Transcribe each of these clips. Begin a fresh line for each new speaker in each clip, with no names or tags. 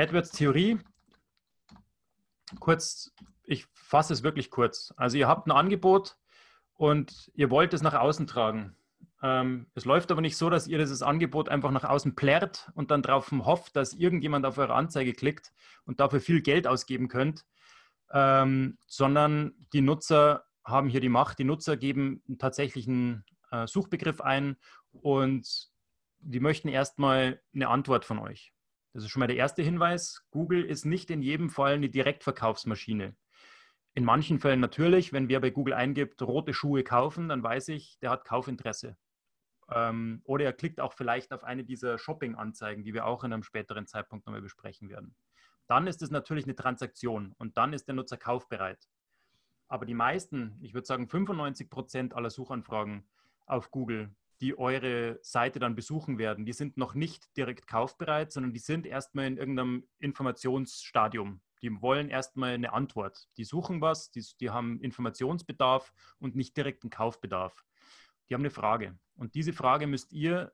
Edwards Theorie, kurz, ich fasse es wirklich kurz. Also ihr habt ein Angebot und ihr wollt es nach außen tragen. Ähm, es läuft aber nicht so, dass ihr dieses Angebot einfach nach außen plärrt und dann darauf hofft, dass irgendjemand auf eure Anzeige klickt und dafür viel Geld ausgeben könnt, ähm, sondern die Nutzer haben hier die Macht. Die Nutzer geben einen tatsächlichen äh, Suchbegriff ein und die möchten erstmal eine Antwort von euch. Das ist schon mal der erste Hinweis. Google ist nicht in jedem Fall eine Direktverkaufsmaschine. In manchen Fällen natürlich, wenn wer bei Google eingibt, rote Schuhe kaufen, dann weiß ich, der hat Kaufinteresse. Ähm, oder er klickt auch vielleicht auf eine dieser Shopping-Anzeigen, die wir auch in einem späteren Zeitpunkt nochmal besprechen werden. Dann ist es natürlich eine Transaktion und dann ist der Nutzer kaufbereit. Aber die meisten, ich würde sagen 95 Prozent aller Suchanfragen auf Google, die eure Seite dann besuchen werden, die sind noch nicht direkt kaufbereit, sondern die sind erstmal in irgendeinem Informationsstadium. Die wollen erstmal eine Antwort. Die suchen was, die, die haben Informationsbedarf und nicht direkt einen Kaufbedarf. Die haben eine Frage. Und diese Frage müsst ihr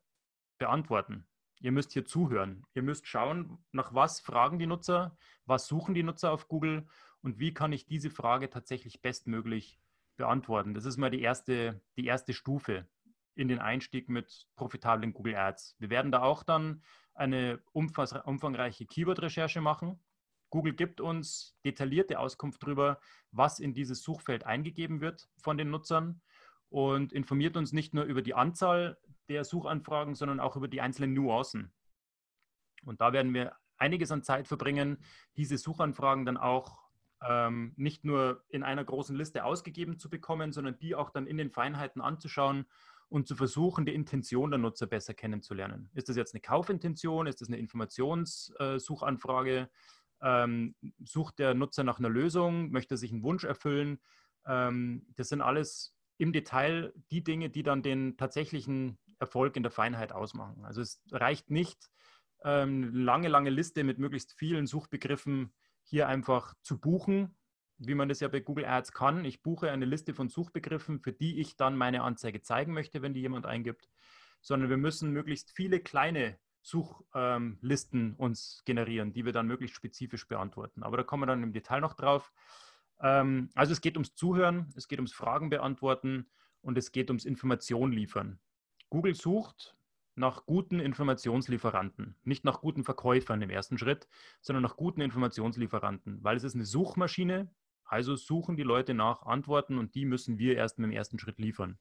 beantworten. Ihr müsst hier zuhören. Ihr müsst schauen, nach was fragen die Nutzer, was suchen die Nutzer auf Google und wie kann ich diese Frage tatsächlich bestmöglich beantworten. Das ist mal die erste, die erste Stufe in den Einstieg mit profitablen Google Ads. Wir werden da auch dann eine umfangreiche Keyword-Recherche machen. Google gibt uns detaillierte Auskunft darüber, was in dieses Suchfeld eingegeben wird von den Nutzern und informiert uns nicht nur über die Anzahl der Suchanfragen, sondern auch über die einzelnen Nuancen. Und da werden wir einiges an Zeit verbringen, diese Suchanfragen dann auch ähm, nicht nur in einer großen Liste ausgegeben zu bekommen, sondern die auch dann in den Feinheiten anzuschauen und zu versuchen, die Intention der Nutzer besser kennenzulernen. Ist das jetzt eine Kaufintention? Ist das eine Informationssuchanfrage? Ähm, sucht der Nutzer nach einer Lösung? Möchte er sich einen Wunsch erfüllen? Ähm, das sind alles im Detail die Dinge, die dann den tatsächlichen Erfolg in der Feinheit ausmachen. Also es reicht nicht, ähm, lange, lange Liste mit möglichst vielen Suchbegriffen hier einfach zu buchen, wie man das ja bei Google Ads kann. Ich buche eine Liste von Suchbegriffen, für die ich dann meine Anzeige zeigen möchte, wenn die jemand eingibt, sondern wir müssen möglichst viele kleine Suchlisten ähm, uns generieren, die wir dann möglichst spezifisch beantworten. Aber da kommen wir dann im Detail noch drauf. Ähm, also es geht ums Zuhören, es geht ums Fragen beantworten und es geht ums Information liefern. Google sucht nach guten Informationslieferanten, nicht nach guten Verkäufern im ersten Schritt, sondern nach guten Informationslieferanten, weil es ist eine Suchmaschine, also suchen die Leute nach Antworten und die müssen wir erst mit dem ersten Schritt liefern.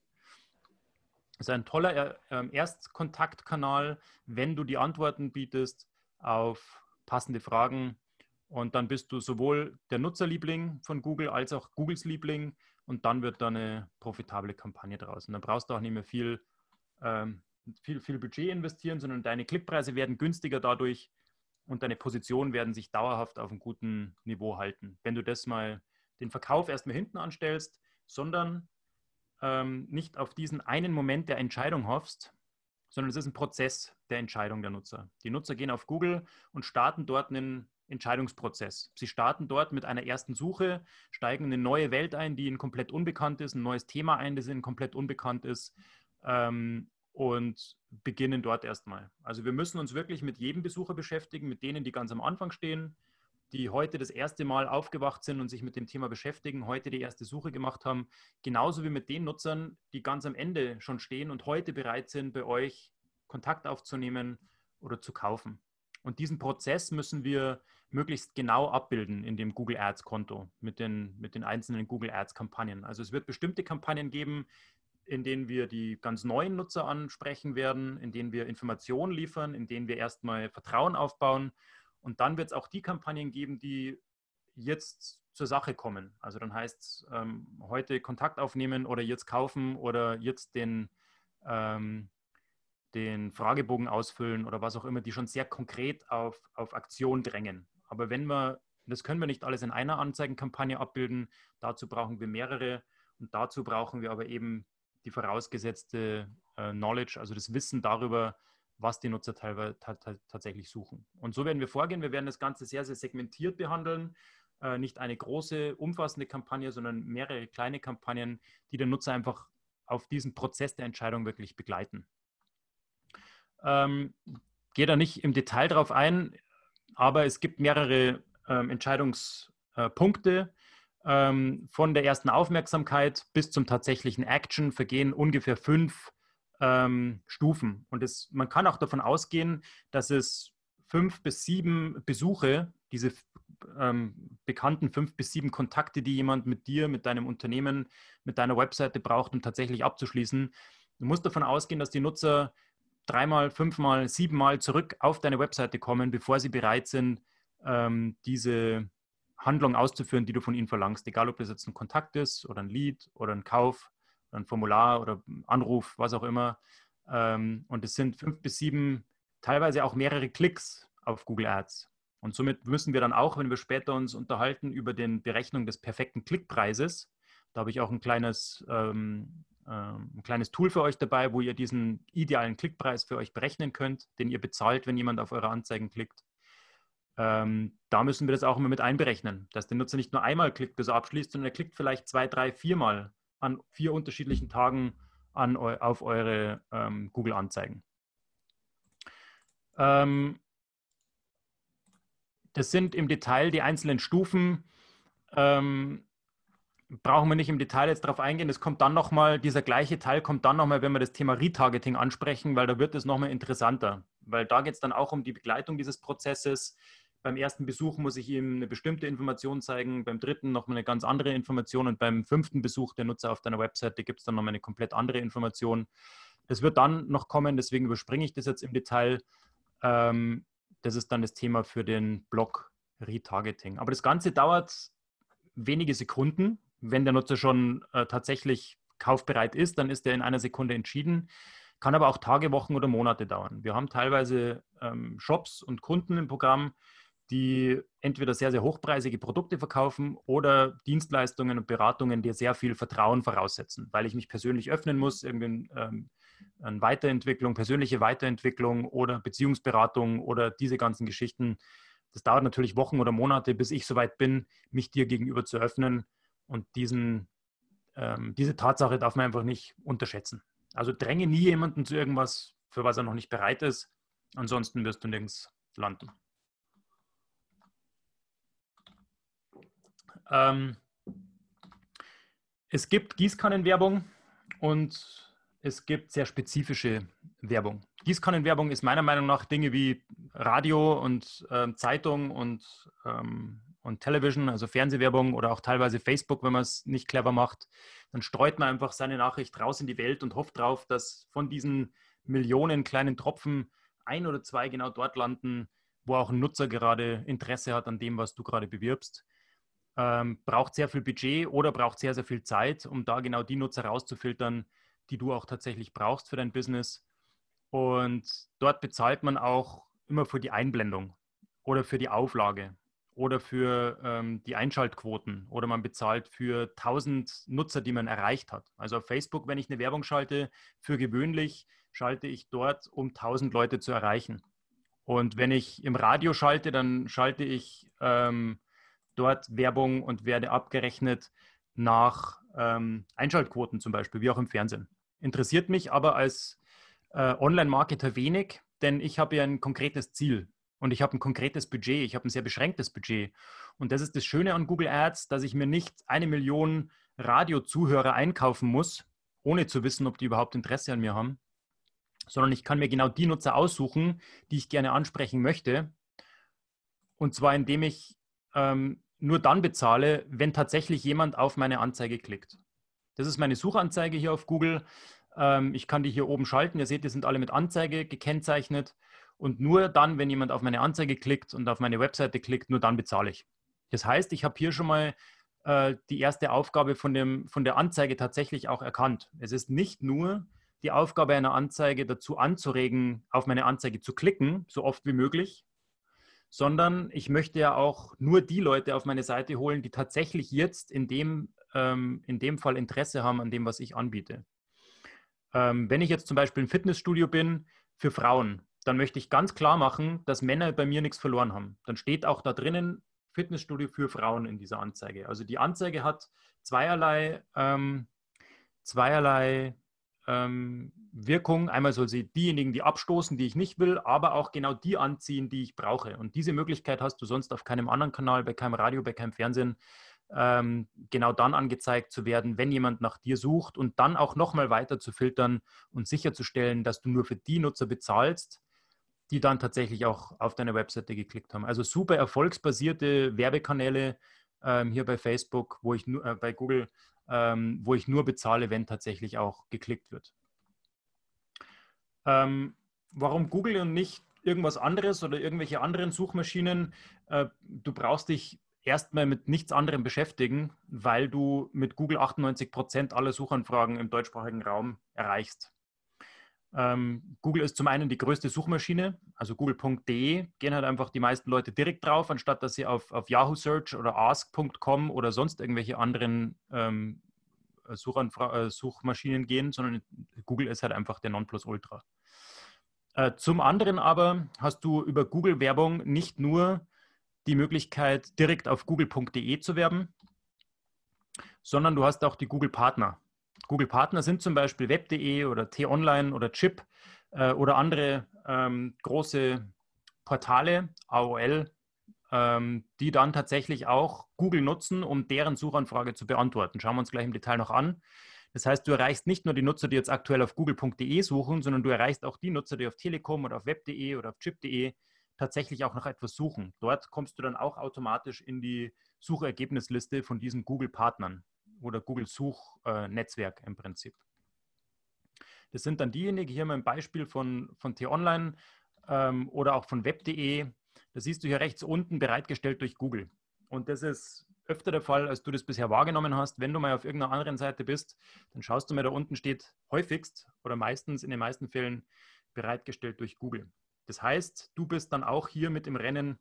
Es ist ein toller äh, Erstkontaktkanal, wenn du die Antworten bietest auf passende Fragen, und dann bist du sowohl der Nutzerliebling von Google als auch Googles Liebling und dann wird da eine profitable Kampagne draus. Und dann brauchst du auch nicht mehr viel, ähm, viel, viel Budget investieren, sondern deine Klickpreise werden günstiger dadurch und deine Positionen werden sich dauerhaft auf einem guten Niveau halten. Wenn du das mal den Verkauf erstmal hinten anstellst, sondern ähm, nicht auf diesen einen Moment der Entscheidung hoffst, sondern es ist ein Prozess der Entscheidung der Nutzer. Die Nutzer gehen auf Google und starten dort einen Entscheidungsprozess. Sie starten dort mit einer ersten Suche, steigen in eine neue Welt ein, die ihnen komplett unbekannt ist, ein neues Thema ein, das ihnen komplett unbekannt ist ähm, und beginnen dort erstmal. Also wir müssen uns wirklich mit jedem Besucher beschäftigen, mit denen, die ganz am Anfang stehen, die heute das erste Mal aufgewacht sind und sich mit dem Thema beschäftigen, heute die erste Suche gemacht haben, genauso wie mit den Nutzern, die ganz am Ende schon stehen und heute bereit sind, bei euch Kontakt aufzunehmen oder zu kaufen. Und diesen Prozess müssen wir möglichst genau abbilden in dem Google Ads Konto mit den, mit den einzelnen Google Ads Kampagnen. Also es wird bestimmte Kampagnen geben, in denen wir die ganz neuen Nutzer ansprechen werden, in denen wir Informationen liefern, in denen wir erstmal Vertrauen aufbauen. Und dann wird es auch die Kampagnen geben, die jetzt zur Sache kommen. Also dann heißt es ähm, heute Kontakt aufnehmen oder jetzt kaufen oder jetzt den, ähm, den Fragebogen ausfüllen oder was auch immer, die schon sehr konkret auf, auf Aktion drängen. Aber wenn wir, das können wir nicht alles in einer Anzeigenkampagne abbilden, dazu brauchen wir mehrere und dazu brauchen wir aber eben die vorausgesetzte äh, Knowledge, also das Wissen darüber, was die Nutzer teilweise tatsächlich suchen. Und so werden wir vorgehen. Wir werden das Ganze sehr, sehr segmentiert behandeln. Äh, nicht eine große, umfassende Kampagne, sondern mehrere kleine Kampagnen, die den Nutzer einfach auf diesen Prozess der Entscheidung wirklich begleiten. Ähm, gehe da nicht im Detail drauf ein, aber es gibt mehrere ähm, Entscheidungspunkte. Ähm, von der ersten Aufmerksamkeit bis zum tatsächlichen Action vergehen ungefähr fünf ähm, Stufen. Und es, man kann auch davon ausgehen, dass es fünf bis sieben Besuche, diese ähm, bekannten fünf bis sieben Kontakte, die jemand mit dir, mit deinem Unternehmen, mit deiner Webseite braucht, um tatsächlich abzuschließen. Du musst davon ausgehen, dass die Nutzer dreimal, fünfmal, siebenmal zurück auf deine Webseite kommen, bevor sie bereit sind, ähm, diese Handlung auszuführen, die du von ihnen verlangst. Egal, ob das jetzt ein Kontakt ist oder ein Lead oder ein Kauf ein Formular oder Anruf, was auch immer. Ähm, und es sind fünf bis sieben, teilweise auch mehrere Klicks auf Google Ads. Und somit müssen wir dann auch, wenn wir später uns unterhalten über den Berechnung des perfekten Klickpreises, da habe ich auch ein kleines, ähm, ähm, ein kleines Tool für euch dabei, wo ihr diesen idealen Klickpreis für euch berechnen könnt, den ihr bezahlt, wenn jemand auf eure Anzeigen klickt. Ähm, da müssen wir das auch immer mit einberechnen, dass der Nutzer nicht nur einmal klickt, bis er abschließt, sondern er klickt vielleicht zwei, drei, viermal an vier unterschiedlichen Tagen an, auf eure ähm, Google-Anzeigen. Ähm, das sind im Detail die einzelnen Stufen. Ähm, brauchen wir nicht im Detail jetzt darauf eingehen. Das kommt dann nochmal, dieser gleiche Teil kommt dann nochmal, wenn wir das Thema Retargeting ansprechen, weil da wird es nochmal interessanter. Weil da geht es dann auch um die Begleitung dieses Prozesses. Beim ersten Besuch muss ich ihm eine bestimmte Information zeigen, beim dritten nochmal eine ganz andere Information und beim fünften Besuch der Nutzer auf deiner Webseite gibt es dann nochmal eine komplett andere Information. Das wird dann noch kommen, deswegen überspringe ich das jetzt im Detail. Ähm, das ist dann das Thema für den Blog Retargeting. Aber das Ganze dauert wenige Sekunden. Wenn der Nutzer schon äh, tatsächlich kaufbereit ist, dann ist er in einer Sekunde entschieden. Kann aber auch Tage, Wochen oder Monate dauern. Wir haben teilweise ähm, Shops und Kunden im Programm, die entweder sehr, sehr hochpreisige Produkte verkaufen oder Dienstleistungen und Beratungen, die sehr viel Vertrauen voraussetzen, weil ich mich persönlich öffnen muss, irgendwie ähm, eine Weiterentwicklung, persönliche Weiterentwicklung oder Beziehungsberatung oder diese ganzen Geschichten. Das dauert natürlich Wochen oder Monate, bis ich soweit bin, mich dir gegenüber zu öffnen. Und diesen, ähm, diese Tatsache darf man einfach nicht unterschätzen. Also dränge nie jemanden zu irgendwas, für was er noch nicht bereit ist. Ansonsten wirst du nirgends landen. Ähm, es gibt Gießkannenwerbung und es gibt sehr spezifische Werbung. Gießkannenwerbung ist meiner Meinung nach Dinge wie Radio und ähm, Zeitung und, ähm, und Television, also Fernsehwerbung oder auch teilweise Facebook, wenn man es nicht clever macht. Dann streut man einfach seine Nachricht raus in die Welt und hofft darauf, dass von diesen Millionen kleinen Tropfen ein oder zwei genau dort landen, wo auch ein Nutzer gerade Interesse hat an dem, was du gerade bewirbst ähm, braucht sehr viel Budget oder braucht sehr, sehr viel Zeit, um da genau die Nutzer rauszufiltern, die du auch tatsächlich brauchst für dein Business. Und dort bezahlt man auch immer für die Einblendung oder für die Auflage oder für ähm, die Einschaltquoten oder man bezahlt für 1000 Nutzer, die man erreicht hat. Also auf Facebook, wenn ich eine Werbung schalte, für gewöhnlich schalte ich dort, um 1000 Leute zu erreichen. Und wenn ich im Radio schalte, dann schalte ich ähm, dort Werbung und werde abgerechnet nach ähm, Einschaltquoten zum Beispiel, wie auch im Fernsehen. Interessiert mich aber als äh, Online-Marketer wenig, denn ich habe ja ein konkretes Ziel und ich habe ein konkretes Budget, ich habe ein sehr beschränktes Budget. Und das ist das Schöne an Google Ads, dass ich mir nicht eine Million Radiozuhörer einkaufen muss, ohne zu wissen, ob die überhaupt Interesse an mir haben, sondern ich kann mir genau die Nutzer aussuchen, die ich gerne ansprechen möchte. Und zwar indem ich ähm, nur dann bezahle, wenn tatsächlich jemand auf meine Anzeige klickt. Das ist meine Suchanzeige hier auf Google. Ähm, ich kann die hier oben schalten. Ihr seht, die sind alle mit Anzeige gekennzeichnet. Und nur dann, wenn jemand auf meine Anzeige klickt und auf meine Webseite klickt, nur dann bezahle ich. Das heißt, ich habe hier schon mal äh, die erste Aufgabe von, dem, von der Anzeige tatsächlich auch erkannt. Es ist nicht nur die Aufgabe einer Anzeige dazu anzuregen, auf meine Anzeige zu klicken, so oft wie möglich, sondern ich möchte ja auch nur die Leute auf meine Seite holen, die tatsächlich jetzt in dem, ähm, in dem Fall Interesse haben an dem, was ich anbiete. Ähm, wenn ich jetzt zum Beispiel ein Fitnessstudio bin für Frauen, dann möchte ich ganz klar machen, dass Männer bei mir nichts verloren haben. Dann steht auch da drinnen Fitnessstudio für Frauen in dieser Anzeige. Also die Anzeige hat zweierlei, ähm, zweierlei ähm, Wirkung. Einmal soll sie diejenigen, die abstoßen, die ich nicht will, aber auch genau die anziehen, die ich brauche. Und diese Möglichkeit hast du sonst auf keinem anderen Kanal, bei keinem Radio, bei keinem Fernsehen, ähm, genau dann angezeigt zu werden, wenn jemand nach dir sucht und dann auch nochmal weiter zu filtern und sicherzustellen, dass du nur für die Nutzer bezahlst, die dann tatsächlich auch auf deine Webseite geklickt haben. Also super erfolgsbasierte Werbekanäle ähm, hier bei Facebook, wo ich nur, äh, bei Google, ähm, wo ich nur bezahle, wenn tatsächlich auch geklickt wird. Ähm, warum Google und nicht irgendwas anderes oder irgendwelche anderen Suchmaschinen? Äh, du brauchst dich erstmal mit nichts anderem beschäftigen, weil du mit Google 98 Prozent aller Suchanfragen im deutschsprachigen Raum erreichst. Ähm, Google ist zum einen die größte Suchmaschine, also google.de gehen halt einfach die meisten Leute direkt drauf, anstatt dass sie auf, auf Yahoo Search oder ask.com oder sonst irgendwelche anderen ähm, Suchanfra äh, Suchmaschinen gehen, sondern Google ist halt einfach der Nonplusultra. Äh, zum anderen aber hast du über Google-Werbung nicht nur die Möglichkeit, direkt auf google.de zu werben, sondern du hast auch die Google-Partner. Google-Partner sind zum Beispiel web.de oder t-online oder Chip äh, oder andere ähm, große Portale, AOL, ähm, die dann tatsächlich auch Google nutzen, um deren Suchanfrage zu beantworten. Schauen wir uns gleich im Detail noch an. Das heißt, du erreichst nicht nur die Nutzer, die jetzt aktuell auf google.de suchen, sondern du erreichst auch die Nutzer, die auf Telekom oder auf web.de oder auf chip.de tatsächlich auch nach etwas suchen. Dort kommst du dann auch automatisch in die Suchergebnisliste von diesen Google-Partnern oder Google Suchnetzwerk äh, im Prinzip. Das sind dann diejenigen, hier mal ein Beispiel von, von T-Online ähm, oder auch von web.de. Da siehst du hier rechts unten bereitgestellt durch Google. Und das ist öfter der Fall, als du das bisher wahrgenommen hast. Wenn du mal auf irgendeiner anderen Seite bist, dann schaust du mal, da unten steht häufigst oder meistens in den meisten Fällen bereitgestellt durch Google. Das heißt, du bist dann auch hier mit im Rennen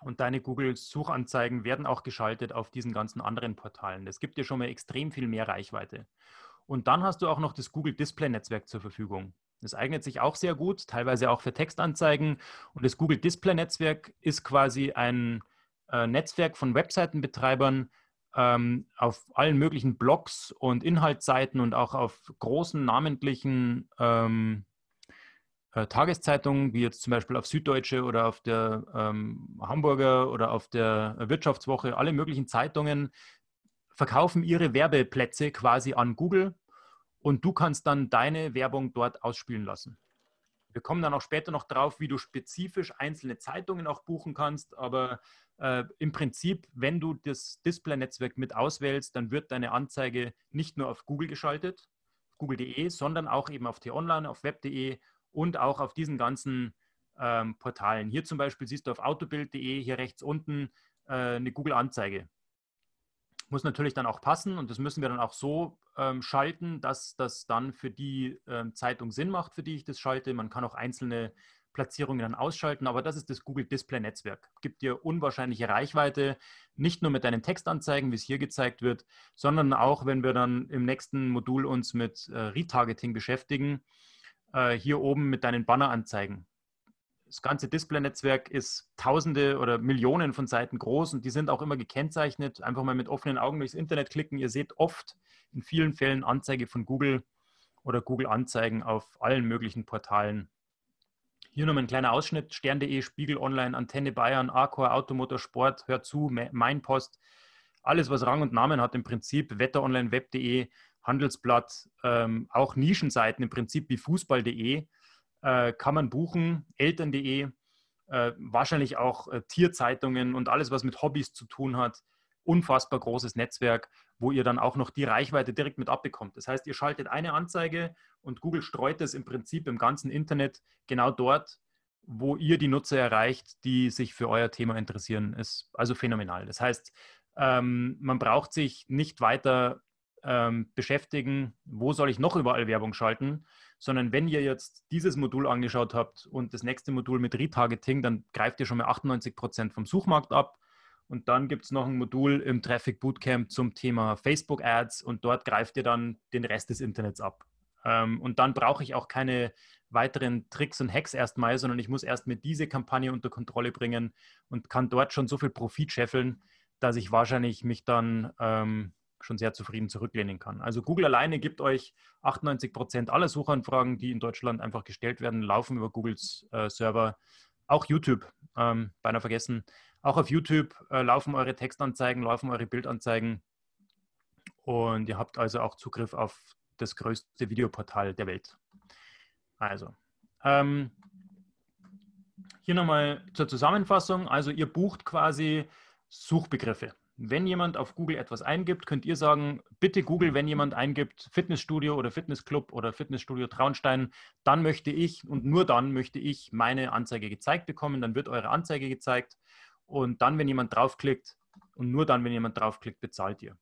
und deine Google-Suchanzeigen werden auch geschaltet auf diesen ganzen anderen Portalen. Das gibt dir schon mal extrem viel mehr Reichweite. Und dann hast du auch noch das Google Display-Netzwerk zur Verfügung. Das eignet sich auch sehr gut, teilweise auch für Textanzeigen. Und das Google Display-Netzwerk ist quasi ein äh, Netzwerk von Webseitenbetreibern ähm, auf allen möglichen Blogs und Inhaltsseiten und auch auf großen namentlichen ähm, äh, Tageszeitungen, wie jetzt zum Beispiel auf Süddeutsche oder auf der ähm, Hamburger oder auf der Wirtschaftswoche, alle möglichen Zeitungen verkaufen ihre Werbeplätze quasi an Google und du kannst dann deine Werbung dort ausspielen lassen. Wir kommen dann auch später noch drauf, wie du spezifisch einzelne Zeitungen auch buchen kannst, aber äh, im Prinzip, wenn du das Display-Netzwerk mit auswählst, dann wird deine Anzeige nicht nur auf Google geschaltet, google.de, sondern auch eben auf t-online, auf web.de und auch auf diesen ganzen ähm, Portalen. Hier zum Beispiel siehst du auf autobild.de hier rechts unten äh, eine Google-Anzeige. Muss natürlich dann auch passen und das müssen wir dann auch so ähm, schalten, dass das dann für die ähm, Zeitung Sinn macht, für die ich das schalte. Man kann auch einzelne Platzierungen dann ausschalten, aber das ist das Google Display Netzwerk. Gibt dir unwahrscheinliche Reichweite, nicht nur mit deinen Textanzeigen, wie es hier gezeigt wird, sondern auch, wenn wir dann im nächsten Modul uns mit äh, Retargeting beschäftigen, äh, hier oben mit deinen Banneranzeigen. Das ganze Display-Netzwerk ist Tausende oder Millionen von Seiten groß und die sind auch immer gekennzeichnet. Einfach mal mit offenen Augen durchs Internet klicken. Ihr seht oft in vielen Fällen Anzeige von Google oder Google-Anzeigen auf allen möglichen Portalen. Hier nochmal ein kleiner Ausschnitt: Stern.de, Spiegel Online, Antenne Bayern, Arcor, Automotor Sport, Hör zu, Mein Post. Alles, was Rang und Namen hat, im Prinzip. Wetter Online, Web.de, Handelsblatt, ähm, auch Nischenseiten im Prinzip wie Fußball.de äh, kann man buchen, Eltern.de, äh, wahrscheinlich auch äh, Tierzeitungen und alles, was mit Hobbys zu tun hat. Unfassbar großes Netzwerk, wo ihr dann auch noch die Reichweite direkt mit abbekommt. Das heißt, ihr schaltet eine Anzeige und Google streut es im Prinzip im ganzen Internet genau dort, wo ihr die Nutzer erreicht, die sich für euer Thema interessieren, ist also phänomenal. Das heißt, ähm, man braucht sich nicht weiter ähm, beschäftigen, wo soll ich noch überall Werbung schalten, sondern wenn ihr jetzt dieses Modul angeschaut habt und das nächste Modul mit Retargeting, dann greift ihr schon mal 98 Prozent vom Suchmarkt ab. Und dann gibt es noch ein Modul im Traffic Bootcamp zum Thema Facebook Ads und dort greift ihr dann den Rest des Internets ab. Ähm, und dann brauche ich auch keine weiteren Tricks und Hacks erstmal, sondern ich muss erst mit diese Kampagne unter Kontrolle bringen und kann dort schon so viel Profit scheffeln, dass ich wahrscheinlich mich dann ähm, schon sehr zufrieden zurücklehnen kann. Also Google alleine gibt euch 98 Prozent aller Suchanfragen, die in Deutschland einfach gestellt werden, laufen über Googles äh, Server. Auch YouTube, ähm, beinahe vergessen. Auch auf YouTube äh, laufen eure Textanzeigen, laufen eure Bildanzeigen. Und ihr habt also auch Zugriff auf das größte Videoportal der Welt. Also, ähm, hier nochmal zur Zusammenfassung. Also ihr bucht quasi Suchbegriffe. Wenn jemand auf Google etwas eingibt, könnt ihr sagen, bitte Google, wenn jemand eingibt Fitnessstudio oder Fitnessclub oder Fitnessstudio Traunstein, dann möchte ich und nur dann möchte ich meine Anzeige gezeigt bekommen. Dann wird eure Anzeige gezeigt und dann, wenn jemand draufklickt und nur dann, wenn jemand draufklickt, bezahlt ihr.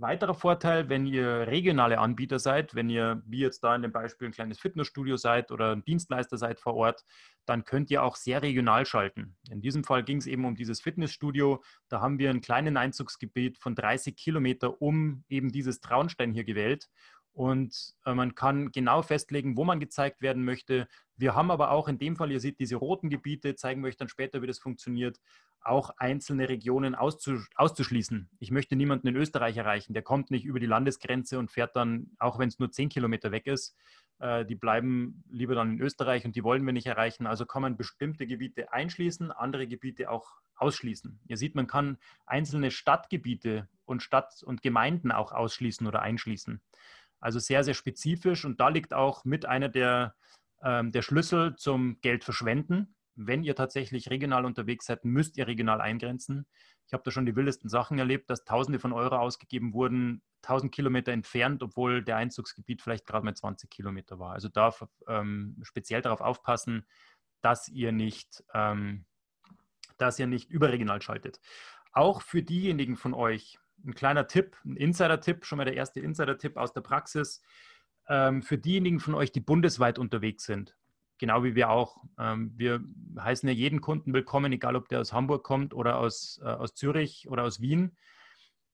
Weiterer Vorteil, wenn ihr regionale Anbieter seid, wenn ihr, wie jetzt da in dem Beispiel, ein kleines Fitnessstudio seid oder ein Dienstleister seid vor Ort, dann könnt ihr auch sehr regional schalten. In diesem Fall ging es eben um dieses Fitnessstudio. Da haben wir ein kleines Einzugsgebiet von 30 Kilometer um eben dieses Traunstein hier gewählt. Und äh, man kann genau festlegen, wo man gezeigt werden möchte. Wir haben aber auch in dem Fall, ihr seht diese roten Gebiete, zeigen wir euch dann später, wie das funktioniert, auch einzelne Regionen auszuschließen. Ich möchte niemanden in Österreich erreichen, der kommt nicht über die Landesgrenze und fährt dann, auch wenn es nur zehn Kilometer weg ist, äh, die bleiben lieber dann in Österreich und die wollen wir nicht erreichen. Also kann man bestimmte Gebiete einschließen, andere Gebiete auch ausschließen. Ihr seht, man kann einzelne Stadtgebiete und Stadt- und Gemeinden auch ausschließen oder einschließen. Also sehr, sehr spezifisch und da liegt auch mit einer der, ähm, der Schlüssel zum Geld verschwenden wenn ihr tatsächlich regional unterwegs seid, müsst ihr regional eingrenzen. Ich habe da schon die wildesten Sachen erlebt, dass Tausende von Euro ausgegeben wurden, 1000 Kilometer entfernt, obwohl der Einzugsgebiet vielleicht gerade mal 20 Kilometer war. Also da ähm, speziell darauf aufpassen, dass ihr nicht, ähm, dass ihr nicht überregional schaltet. Auch für diejenigen von euch, ein kleiner Tipp, ein Insider-Tipp, schon mal der erste Insider-Tipp aus der Praxis, ähm, für diejenigen von euch, die bundesweit unterwegs sind genau wie wir auch. Ähm, wir heißen ja jeden Kunden willkommen, egal ob der aus Hamburg kommt oder aus, äh, aus Zürich oder aus Wien.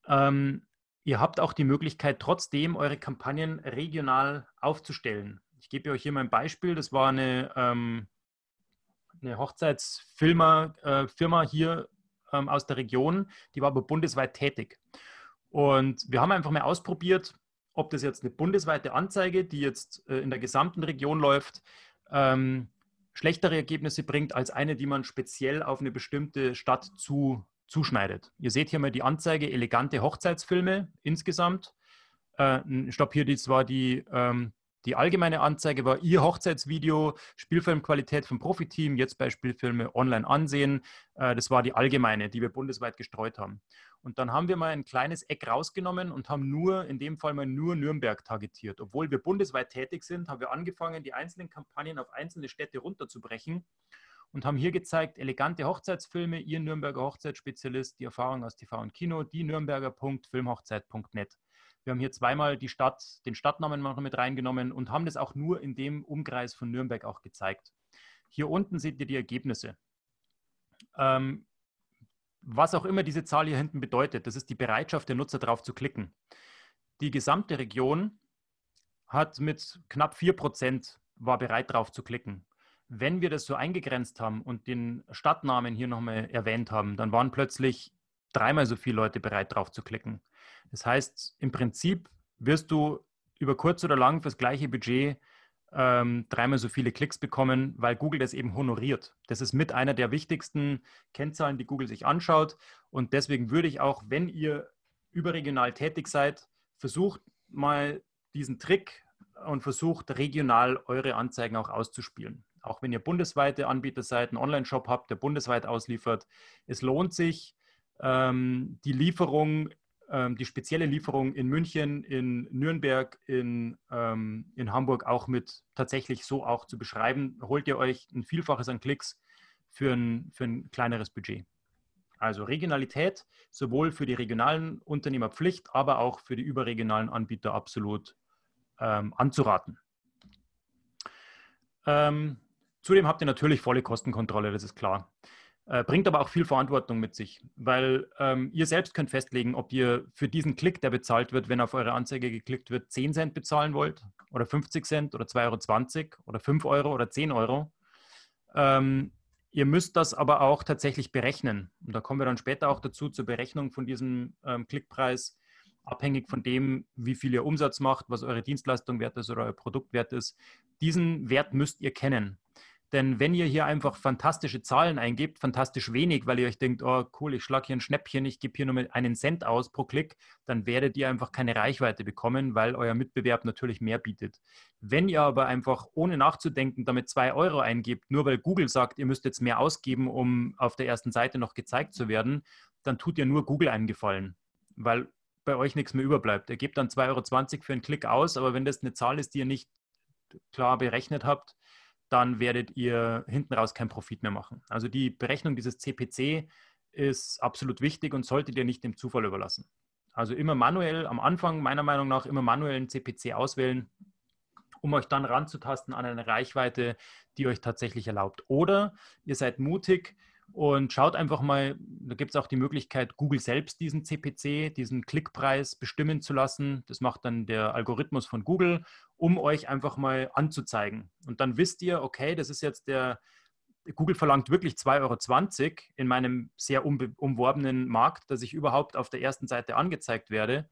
Ähm, ihr habt auch die Möglichkeit, trotzdem eure Kampagnen regional aufzustellen. Ich gebe euch hier mal ein Beispiel. Das war eine, eine Hochzeitsfilmer äh, hier ähm, aus der Region, die war aber bundesweit tätig. Und wir haben einfach mal ausprobiert, ob das jetzt eine bundesweite Anzeige, die jetzt äh, in der gesamten Region läuft, ähm, schlechtere Ergebnisse bringt als eine, die man speziell auf eine bestimmte Stadt zu, zuschneidet. Ihr seht hier mal die Anzeige, elegante Hochzeitsfilme insgesamt. Äh, stopp hier, das war die, ähm, die allgemeine Anzeige, war Ihr Hochzeitsvideo, Spielfilmqualität vom Profiteam, jetzt bei Spielfilme online ansehen. Äh, das war die allgemeine, die wir bundesweit gestreut haben. Und dann haben wir mal ein kleines Eck rausgenommen und haben nur, in dem Fall mal nur Nürnberg targetiert. Obwohl wir bundesweit tätig sind, haben wir angefangen, die einzelnen Kampagnen auf einzelne Städte runterzubrechen und haben hier gezeigt, elegante Hochzeitsfilme, Ihr Nürnberger Hochzeitsspezialist, die Erfahrung aus TV und Kino, die Nürnberger.filmhochzeit.net. Wir haben hier zweimal die Stadt, den Stadtnamen noch mit reingenommen und haben das auch nur in dem Umkreis von Nürnberg auch gezeigt. Hier unten seht ihr die Ergebnisse. Ähm, was auch immer diese Zahl hier hinten bedeutet, das ist die Bereitschaft der Nutzer darauf zu klicken. Die gesamte Region hat mit knapp 4% war bereit darauf zu klicken. Wenn wir das so eingegrenzt haben und den Stadtnamen hier nochmal erwähnt haben, dann waren plötzlich dreimal so viele Leute bereit darauf zu klicken. Das heißt, im Prinzip wirst du über kurz oder lang fürs gleiche Budget ähm, dreimal so viele Klicks bekommen, weil Google das eben honoriert. Das ist mit einer der wichtigsten Kennzahlen, die Google sich anschaut. Und deswegen würde ich auch, wenn ihr überregional tätig seid, versucht mal diesen Trick und versucht regional eure Anzeigen auch auszuspielen. Auch wenn ihr bundesweite Anbieter seid, einen Online-Shop habt, der bundesweit ausliefert. Es lohnt sich, ähm, die Lieferung die spezielle Lieferung in München, in Nürnberg, in, ähm, in Hamburg auch mit tatsächlich so auch zu beschreiben, holt ihr euch ein Vielfaches an Klicks für ein, für ein kleineres Budget. Also Regionalität sowohl für die regionalen Unternehmer Pflicht, aber auch für die überregionalen Anbieter absolut ähm, anzuraten. Ähm, zudem habt ihr natürlich volle Kostenkontrolle, das ist klar. Äh, bringt aber auch viel Verantwortung mit sich, weil ähm, ihr selbst könnt festlegen, ob ihr für diesen Klick, der bezahlt wird, wenn auf eure Anzeige geklickt wird, 10 Cent bezahlen wollt oder 50 Cent oder 2,20 Euro oder 5 Euro oder 10 Euro. Ähm, ihr müsst das aber auch tatsächlich berechnen. Und da kommen wir dann später auch dazu zur Berechnung von diesem ähm, Klickpreis, abhängig von dem, wie viel ihr Umsatz macht, was eure Dienstleistung wert ist oder euer Produkt wert ist. Diesen Wert müsst ihr kennen. Denn wenn ihr hier einfach fantastische Zahlen eingebt, fantastisch wenig, weil ihr euch denkt, oh cool, ich schlage hier ein Schnäppchen, ich gebe hier nur einen Cent aus pro Klick, dann werdet ihr einfach keine Reichweite bekommen, weil euer Mitbewerb natürlich mehr bietet. Wenn ihr aber einfach ohne nachzudenken damit zwei Euro eingebt, nur weil Google sagt, ihr müsst jetzt mehr ausgeben, um auf der ersten Seite noch gezeigt zu werden, dann tut ihr nur Google einen Gefallen, weil bei euch nichts mehr überbleibt. Ihr gebt dann 2,20 Euro für einen Klick aus, aber wenn das eine Zahl ist, die ihr nicht klar berechnet habt, dann werdet ihr hinten raus keinen Profit mehr machen. Also die Berechnung dieses CPC ist absolut wichtig und solltet ihr nicht dem Zufall überlassen. Also immer manuell, am Anfang meiner Meinung nach immer manuell einen CPC auswählen, um euch dann ranzutasten an eine Reichweite, die euch tatsächlich erlaubt. Oder ihr seid mutig und schaut einfach mal, da gibt es auch die Möglichkeit, Google selbst diesen CPC, diesen Klickpreis bestimmen zu lassen. Das macht dann der Algorithmus von Google, um euch einfach mal anzuzeigen. Und dann wisst ihr, okay, das ist jetzt der, Google verlangt wirklich 2,20 Euro in meinem sehr umworbenen Markt, dass ich überhaupt auf der ersten Seite angezeigt werde.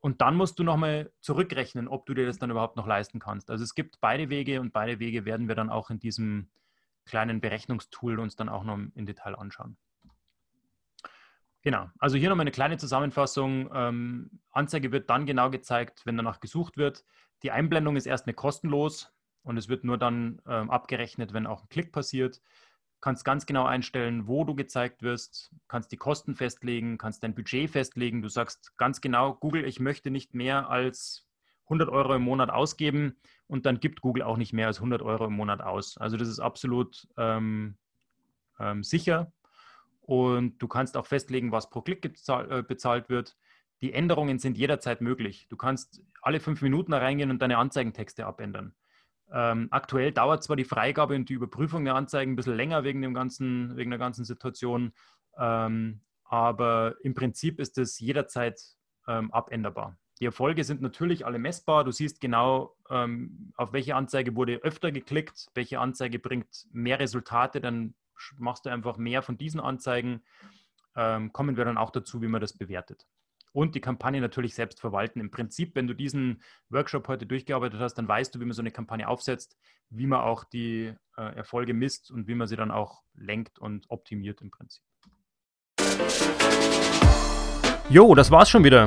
Und dann musst du nochmal zurückrechnen, ob du dir das dann überhaupt noch leisten kannst. Also es gibt beide Wege und beide Wege werden wir dann auch in diesem kleinen Berechnungstool uns dann auch noch im Detail anschauen. Genau, also hier nochmal eine kleine Zusammenfassung. Ähm, Anzeige wird dann genau gezeigt, wenn danach gesucht wird. Die Einblendung ist erstmal kostenlos und es wird nur dann ähm, abgerechnet, wenn auch ein Klick passiert. Kannst ganz genau einstellen, wo du gezeigt wirst, kannst die Kosten festlegen, kannst dein Budget festlegen. Du sagst ganz genau, Google, ich möchte nicht mehr als 100 Euro im Monat ausgeben und dann gibt Google auch nicht mehr als 100 Euro im Monat aus. Also das ist absolut ähm, ähm, sicher und du kannst auch festlegen, was pro Klick äh, bezahlt wird. Die Änderungen sind jederzeit möglich. Du kannst alle fünf Minuten reingehen und deine Anzeigentexte abändern. Ähm, aktuell dauert zwar die Freigabe und die Überprüfung der Anzeigen ein bisschen länger wegen, dem ganzen, wegen der ganzen Situation, ähm, aber im Prinzip ist es jederzeit ähm, abänderbar. Die Erfolge sind natürlich alle messbar. Du siehst genau, ähm, auf welche Anzeige wurde öfter geklickt, welche Anzeige bringt mehr Resultate, dann machst du einfach mehr von diesen Anzeigen. Ähm, kommen wir dann auch dazu, wie man das bewertet. Und die Kampagne natürlich selbst verwalten. Im Prinzip, wenn du diesen Workshop heute durchgearbeitet hast, dann weißt du, wie man so eine Kampagne aufsetzt, wie man auch die äh, Erfolge misst und wie man sie dann auch lenkt und optimiert im Prinzip. Jo, das war's schon wieder.